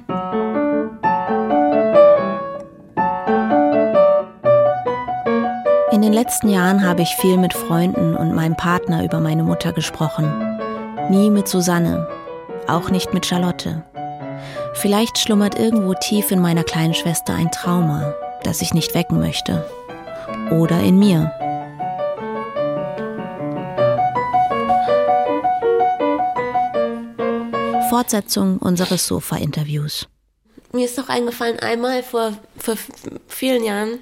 Den letzten Jahren habe ich viel mit Freunden und meinem Partner über meine Mutter gesprochen. Nie mit Susanne, auch nicht mit Charlotte. Vielleicht schlummert irgendwo tief in meiner kleinen Schwester ein Trauma, das ich nicht wecken möchte. Oder in mir. Fortsetzung unseres Sofa-Interviews. Mir ist noch eingefallen, einmal vor, vor vielen Jahren,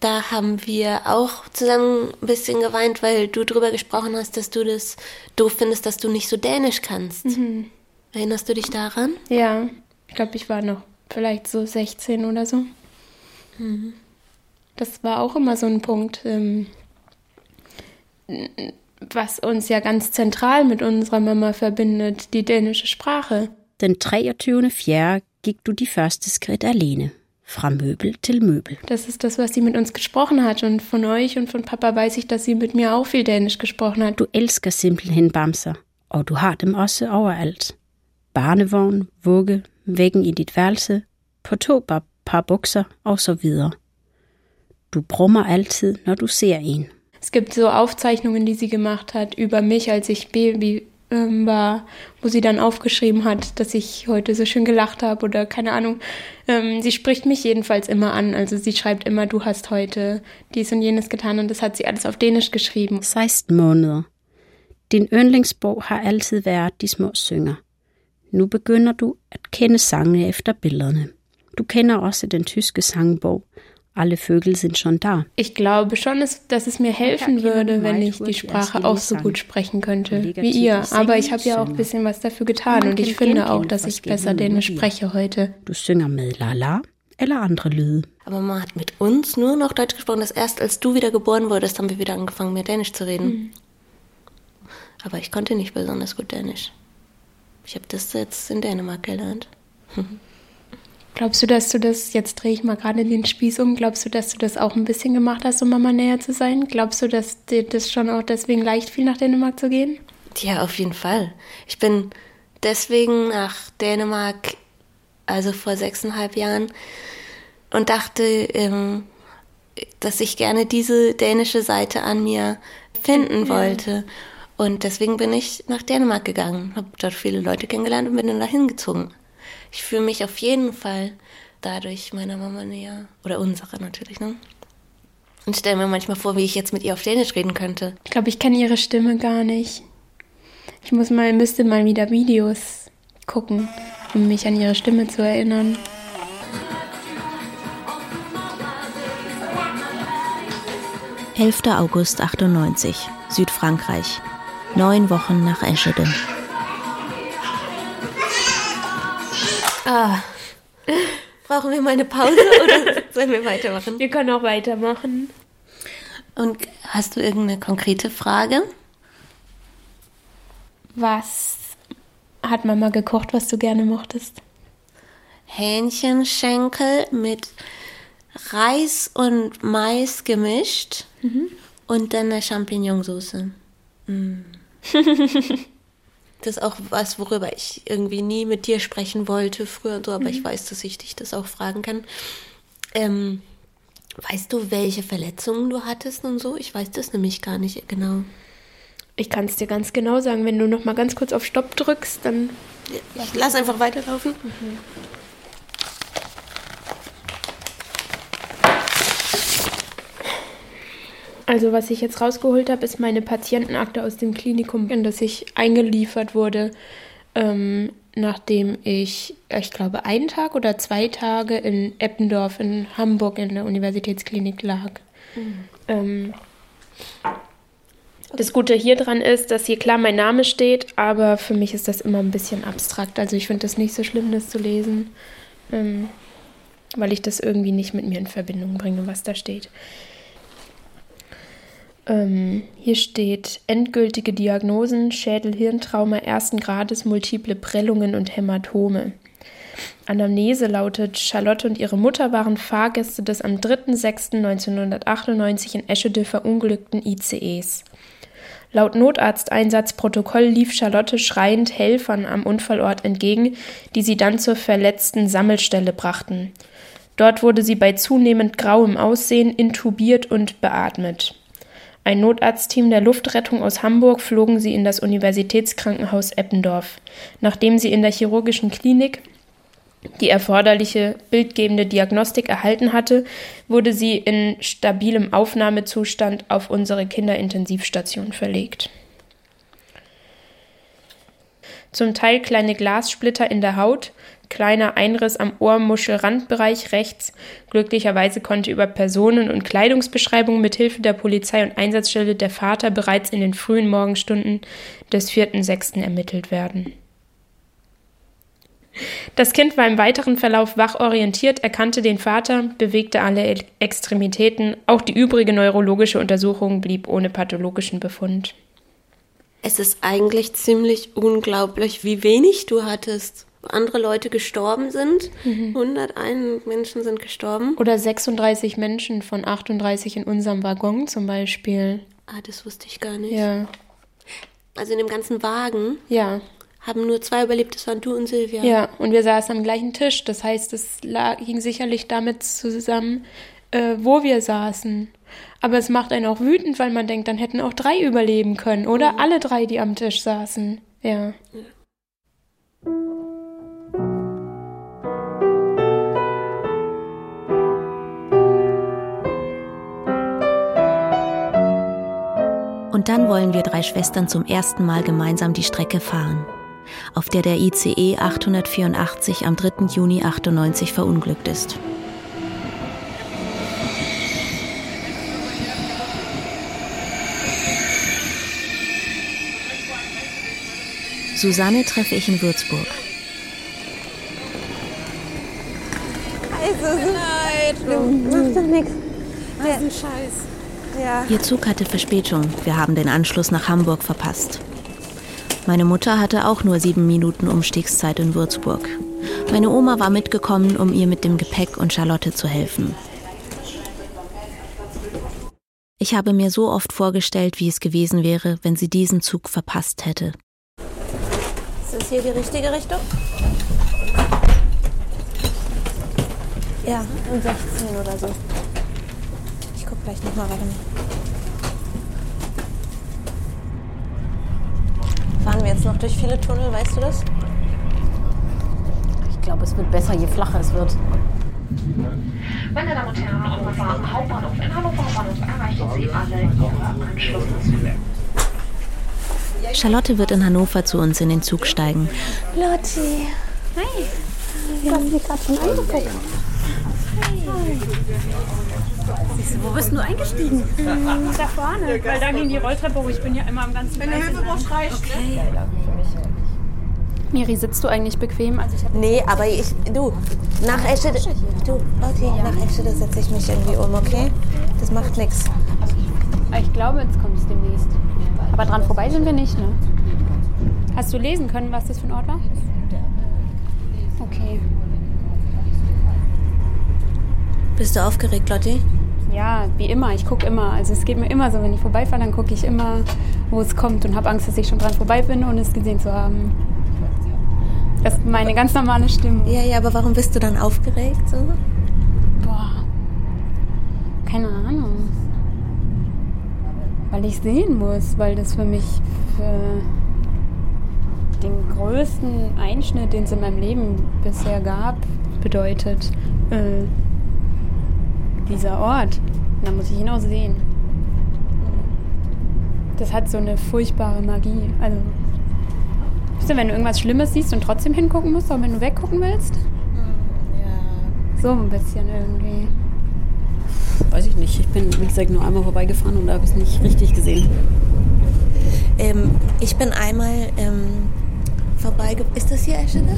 da haben wir auch zusammen ein bisschen geweint, weil du drüber gesprochen hast, dass du das doof findest, dass du nicht so Dänisch kannst. Erinnerst du dich daran? Ja, ich glaube, ich war noch vielleicht so 16 oder so. Das war auch immer so ein Punkt, ähm, was uns ja ganz zentral mit unserer Mama verbindet, die dänische Sprache. Den 23.4. gik du de første skridt alene. Fra møbel til møbel. Das ist das, was sie mit uns gesprochen hat. Und von euch und von Papa weiß ich, dass sie mit mir auch viel Dänisch gesprochen hat. Du elsker simpelthen bamser, og du har dem også overalt. Barnevogn, vugge, væggen i dit værelse, på to par, par bukser og så videre. Du brummer altid, når du ser en. Es gibt so Aufzeichnungen, die sie gemacht hat über mich, als ich Baby ähm, war, wo sie dann aufgeschrieben hat, dass ich heute so schön gelacht habe oder keine Ahnung. Ähm, sie spricht mich jedenfalls immer an. Also sie schreibt immer, du hast heute dies und jenes getan und das hat sie alles auf Dänisch geschrieben. 16 måneder. Din yndlingsbog har altid været De små synger. Nu begynder du at kende sangene efter billederne. Du kender også den tyske sangbog Alle Vögel sind schon da. Ich glaube schon, dass es mir helfen würde, wenn ich die Sprache auch so gut sprechen könnte wie ihr. Aber ich habe ja auch ein bisschen was dafür getan und ich finde auch, dass ich besser Dänisch spreche heute. Du synger med Lala eller andere Lyde. Aber man hat mit uns nur noch Deutsch gesprochen. Das erst als du wieder geboren wurdest, haben wir wieder angefangen, mehr Dänisch zu reden. Mhm. Aber ich konnte nicht besonders gut Dänisch. Ich habe das jetzt in Dänemark gelernt. Glaubst du, dass du das, jetzt drehe ich mal gerade den Spieß um, glaubst du, dass du das auch ein bisschen gemacht hast, um Mama näher zu sein? Glaubst du, dass dir das schon auch deswegen leicht fiel, nach Dänemark zu gehen? Ja, auf jeden Fall. Ich bin deswegen nach Dänemark, also vor sechseinhalb Jahren, und dachte, ähm, dass ich gerne diese dänische Seite an mir finden ja. wollte. Und deswegen bin ich nach Dänemark gegangen, habe dort viele Leute kennengelernt und bin dann dahin gezogen ich fühle mich auf jeden Fall dadurch meiner Mama näher. Oder unserer natürlich, ne? Und stelle mir manchmal vor, wie ich jetzt mit ihr auf Dänisch reden könnte. Ich glaube, ich kenne ihre Stimme gar nicht. Ich muss mal, müsste mal wieder Videos gucken, um mich an ihre Stimme zu erinnern. Elfter August 98, Südfrankreich. Neun Wochen nach Eschede. Ah. Brauchen wir mal eine Pause oder sollen wir weitermachen? Wir können auch weitermachen. Und hast du irgendeine konkrete Frage? Was hat Mama gekocht, was du gerne mochtest? Hähnchenschenkel mit Reis und Mais gemischt mhm. und dann eine Champignonsauce. Mm. Das ist auch was, worüber ich irgendwie nie mit dir sprechen wollte früher und so, aber mhm. ich weiß, dass ich dich das auch fragen kann. Ähm, weißt du, welche Verletzungen du hattest und so? Ich weiß das nämlich gar nicht genau. Ich kann es dir ganz genau sagen. Wenn du noch mal ganz kurz auf Stopp drückst, dann. Ich lass einfach weiterlaufen. Mhm. Also was ich jetzt rausgeholt habe, ist meine Patientenakte aus dem Klinikum, in das ich eingeliefert wurde, ähm, nachdem ich, ich glaube, einen Tag oder zwei Tage in Eppendorf in Hamburg in der Universitätsklinik lag. Mhm. Ähm, das Gute hier dran ist, dass hier klar mein Name steht, aber für mich ist das immer ein bisschen abstrakt. Also ich finde das nicht so schlimm, das zu lesen, ähm, weil ich das irgendwie nicht mit mir in Verbindung bringe, was da steht. Ähm, hier steht endgültige Diagnosen, Schädel-Hirntrauma ersten Grades, multiple Prellungen und Hämatome. Anamnese lautet, Charlotte und ihre Mutter waren Fahrgäste des am 3.6.1998 in Eschede verunglückten ICEs. Laut Notarzteinsatzprotokoll lief Charlotte schreiend Helfern am Unfallort entgegen, die sie dann zur verletzten Sammelstelle brachten. Dort wurde sie bei zunehmend grauem Aussehen intubiert und beatmet. Ein Notarztteam der Luftrettung aus Hamburg flogen sie in das Universitätskrankenhaus Eppendorf. Nachdem sie in der chirurgischen Klinik die erforderliche bildgebende Diagnostik erhalten hatte, wurde sie in stabilem Aufnahmezustand auf unsere Kinderintensivstation verlegt. Zum Teil kleine Glassplitter in der Haut, kleiner Einriss am Ohrmuschelrandbereich rechts. Glücklicherweise konnte über Personen- und Kleidungsbeschreibungen mit Hilfe der Polizei und Einsatzstelle der Vater bereits in den frühen Morgenstunden des 4.6. ermittelt werden. Das Kind war im weiteren Verlauf wach orientiert, erkannte den Vater, bewegte alle Extremitäten, auch die übrige neurologische Untersuchung blieb ohne pathologischen Befund. Es ist eigentlich ziemlich unglaublich, wie wenig du hattest andere Leute gestorben sind. Mhm. 101 Menschen sind gestorben. Oder 36 Menschen von 38 in unserem Waggon zum Beispiel. Ah, das wusste ich gar nicht. Ja. Also in dem ganzen Wagen. Ja. Haben nur zwei überlebt, das waren du und Silvia. Ja, und wir saßen am gleichen Tisch. Das heißt, es hing sicherlich damit zusammen, äh, wo wir saßen. Aber es macht einen auch wütend, weil man denkt, dann hätten auch drei überleben können. Oder mhm. alle drei, die am Tisch saßen. Ja. ja. Und dann wollen wir drei Schwestern zum ersten Mal gemeinsam die Strecke fahren. auf der der ICE 884 am 3. Juni 98 verunglückt ist. Susanne treffe ich in Würzburg. Also, Leid, macht doch nichts. Scheiß. Ja. Ihr Zug hatte Verspätung. Wir haben den Anschluss nach Hamburg verpasst. Meine Mutter hatte auch nur sieben Minuten Umstiegszeit in Würzburg. Meine Oma war mitgekommen, um ihr mit dem Gepäck und Charlotte zu helfen. Ich habe mir so oft vorgestellt, wie es gewesen wäre, wenn sie diesen Zug verpasst hätte. Ist das hier die richtige Richtung? Ja, um 16 oder so. Ich guck gleich nochmal, mal. Fahren wir jetzt noch durch viele Tunnel, weißt du das? Ich glaube, es wird besser, je flacher es wird. Meine Damen und Herren, Europa Hauptbahnhof in Hannover Hauptbahnhof erreichen Sie alle Ihre Anschlusszüge. Charlotte wird in Hannover zu uns in den Zug steigen. Lotti. Hi. Du hast mich gerade schon angeguckt. Siehst du, wo bist du eingestiegen? da vorne, weil da ging die Rolltreppe hoch. Ich bin ja immer am ganzen Wenn der Hilfe brauchst, reicht. Okay. Miri, sitzt du eigentlich bequem? Also Nee, aber ich, du, nach Eschede, du, Lotti, nach Eschede setze ich mich irgendwie um, okay? Das macht nichts. Ich glaube, jetzt kommt es demnächst. Aber dran vorbei sind wir nicht, ne? Hast du lesen können, was das für ein Ort war? Okay. Bist du aufgeregt, Lotti? Ja, wie immer. Ich gucke immer. Also es geht mir immer so, wenn ich vorbeifahre, dann gucke ich immer, wo es kommt und habe Angst, dass ich schon dran vorbei bin, ohne es gesehen zu haben. Das ist meine ganz normale Stimmung. Ja, ja, aber warum bist du dann aufgeregt? So? Boah. Keine Ahnung. Weil ich sehen muss, weil das für mich für den größten Einschnitt, den es in meinem Leben bisher gab, bedeutet. Äh, dieser Ort. Und da muss ich ihn auch sehen. Das hat so eine furchtbare Magie. Also, weißt du, wenn du irgendwas Schlimmes siehst und trotzdem hingucken musst, auch wenn du weggucken willst? Ja. So ein bisschen irgendwie. Weiß ich nicht. Ich bin, wie gesagt, nur einmal vorbeigefahren und da habe ich es nicht richtig gesehen. Ähm, ich bin einmal ähm, vorbeigefahren. Ist das hier Eschede?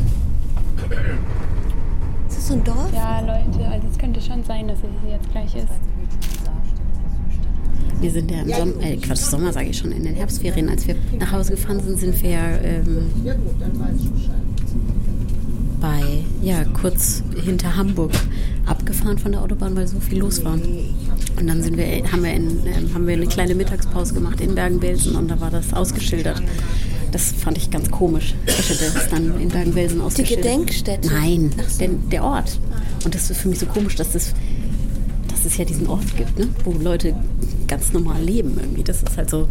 Ist das so ein Dorf? Ja, Leute, also es könnte schon sein, dass es jetzt gleich ist. Wir sind ja im Sommer, äh, Quatsch, Sommer sage ich schon, in den Herbstferien. Als wir nach Hause gefahren sind, sind wir ähm, bei, ja, kurz hinter Hamburg abgefahren von der Autobahn, weil so viel los war. Und dann sind wir, haben, wir in, ähm, haben wir eine kleine Mittagspause gemacht in Bergen-Belsen und da war das ausgeschildert. Das fand ich ganz komisch. Eschede ist dann in Bergen-Belsen Die ausgeschildert. Gedenkstätte? Nein, der, der Ort. Und das ist für mich so komisch, dass das dass es ja diesen Ort gibt, ne? wo Leute ganz normal leben irgendwie. Das ist halt so,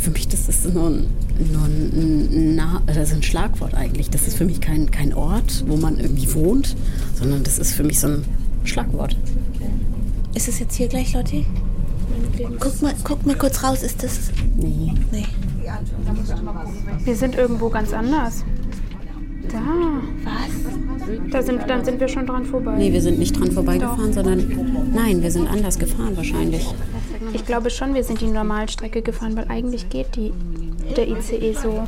für mich, das ist nur ein, nur ein, Na- also ein Schlagwort eigentlich. Das ist für mich kein, kein Ort, wo man irgendwie wohnt, sondern das ist für mich so ein Schlagwort. Ist es jetzt hier gleich, Lotti? Guck mal, guck mal kurz raus, ist das. Nee. Nee. Wir sind irgendwo ganz anders. Da. Was? Da sind, dann sind wir schon dran vorbei. Nee, wir sind nicht dran vorbeigefahren, sondern nein, wir sind anders gefahren wahrscheinlich. Ich glaube schon, wir sind die Normalstrecke gefahren, weil eigentlich geht die, der ICE so.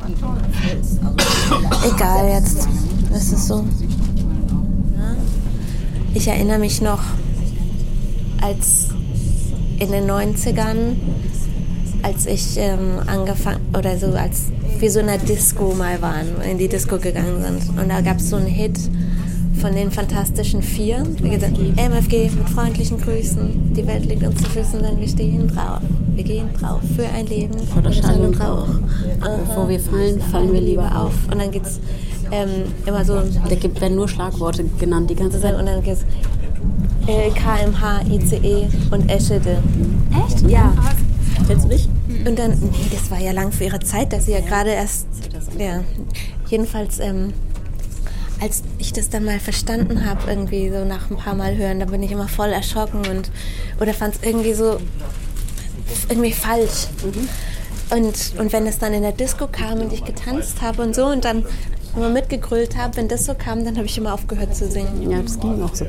Egal jetzt. Das ist so. Ich erinnere mich noch, als in den 90ern, als ich ähm, angefangen, oder so, als wir so in der Disco mal waren, in die Disco gegangen sind. Und da gab es so einen Hit von den Fantastischen Vier. Wie gesagt, MFG mit freundlichen Grüßen. Die Welt liegt uns zu Füßen, denn wir stehen drauf. Wir gehen drauf für ein Leben Voller Schall und Rauch. Bevor wir fallen, fallen wir lieber auf. Und dann geht's ähm, immer so Da gibt, werden nur Schlagworte genannt die ganze Zeit. und dann geht's äh, KMH, ICE und Eschede. Echt? Ja. Kennst du dich? Und dann, nee, das war ja lang für ihre Zeit, dass sie ja gerade erst, ja, jedenfalls, ähm, als ich das dann mal verstanden habe, irgendwie so nach ein paar Mal hören, da bin ich immer voll erschrocken und, oder fand es irgendwie so, irgendwie falsch. Und, und wenn es dann in der Disco kam und ich getanzt habe und so und dann immer mitgegrüllt habe, wenn das so kam, dann habe ich immer aufgehört zu singen. Ja, das ging auch so.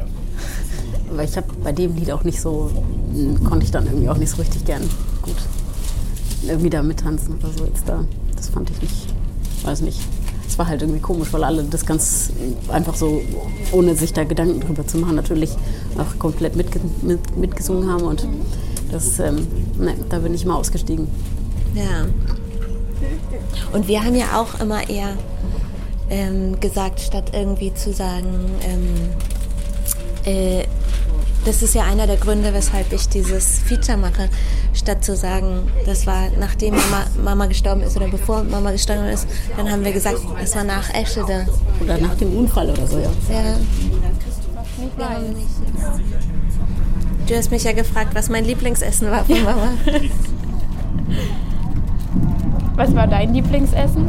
Aber ich habe bei dem Lied auch nicht so, konnte ich dann irgendwie auch nicht so richtig gern gut irgendwie da mittanzen oder so jetzt da. Das fand ich nicht, weiß nicht. War halt irgendwie komisch, weil alle das ganz einfach so, ohne sich da Gedanken drüber zu machen, natürlich auch komplett mitge mit, mitgesungen haben und das, ähm, ne, da bin ich mal ausgestiegen. Ja. Und wir haben ja auch immer eher ähm, gesagt, statt irgendwie zu sagen, ähm, äh, das ist ja einer der Gründe, weshalb ich dieses Feature mache, statt zu sagen, das war nachdem Mama, Mama gestorben ist oder bevor Mama gestorben ist, dann haben wir gesagt, das war nach Eschede. Oder nach dem Unfall oder so, ja. Ja. Du hast mich ja gefragt, was mein Lieblingsessen war von Mama. Was war dein Lieblingsessen?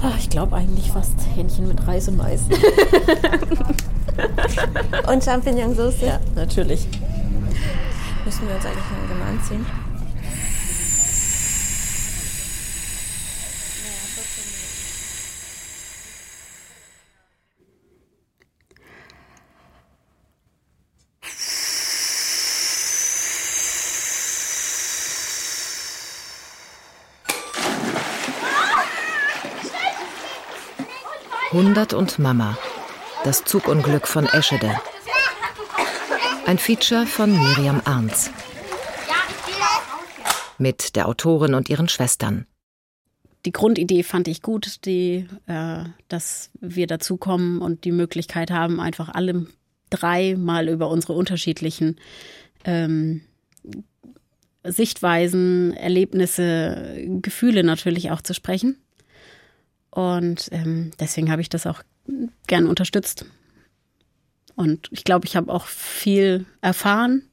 Ach, ich glaube eigentlich fast Hähnchen mit Reis und Mais. und Champignonsauce? Ja, natürlich. Müssen wir uns eigentlich langsam anziehen? Hundert und Mama. Das Zugunglück von Eschede. Ein Feature von Miriam Arnz. Mit der Autorin und ihren Schwestern. Die Grundidee fand ich gut, die, äh, dass wir dazukommen und die Möglichkeit haben, einfach alle drei mal über unsere unterschiedlichen ähm, Sichtweisen, Erlebnisse, Gefühle natürlich auch zu sprechen. Und ähm, deswegen habe ich das auch gern unterstützt. Und ich glaube, ich habe auch viel erfahren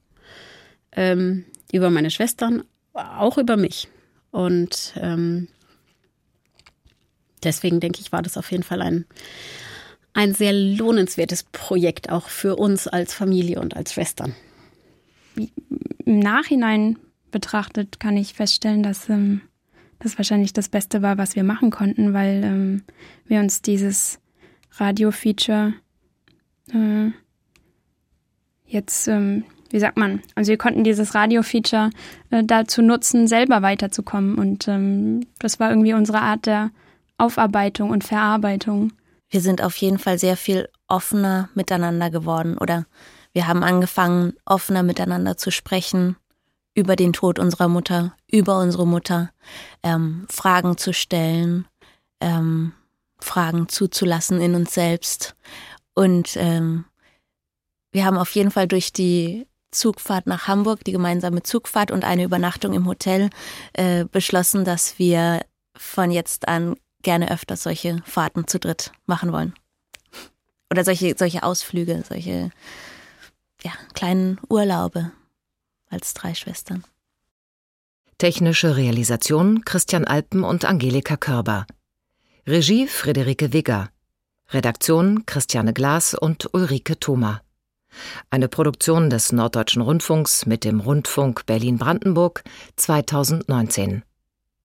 ähm, über meine Schwestern, auch über mich. Und ähm, deswegen denke ich, war das auf jeden Fall ein, ein sehr lohnenswertes Projekt, auch für uns als Familie und als Schwestern. Im Nachhinein betrachtet kann ich feststellen, dass ähm, das wahrscheinlich das Beste war, was wir machen konnten, weil ähm, wir uns dieses Radio-Feature äh, jetzt, ähm, wie sagt man, also wir konnten dieses Radio-Feature äh, dazu nutzen, selber weiterzukommen. Und ähm, das war irgendwie unsere Art der Aufarbeitung und Verarbeitung. Wir sind auf jeden Fall sehr viel offener miteinander geworden oder wir haben angefangen, offener miteinander zu sprechen über den Tod unserer Mutter, über unsere Mutter, ähm, Fragen zu stellen, ähm, Fragen zuzulassen in uns selbst. Und ähm, wir haben auf jeden Fall durch die Zugfahrt nach Hamburg, die gemeinsame Zugfahrt und eine Übernachtung im Hotel äh, beschlossen, dass wir von jetzt an gerne öfter solche Fahrten zu dritt machen wollen. Oder solche, solche Ausflüge, solche ja, kleinen Urlaube als drei Schwestern. Technische Realisation Christian Alpen und Angelika Körber. Regie Friederike Wigger. Redaktion Christiane Glas und Ulrike Thoma. Eine Produktion des Norddeutschen Rundfunks mit dem Rundfunk Berlin-Brandenburg 2019.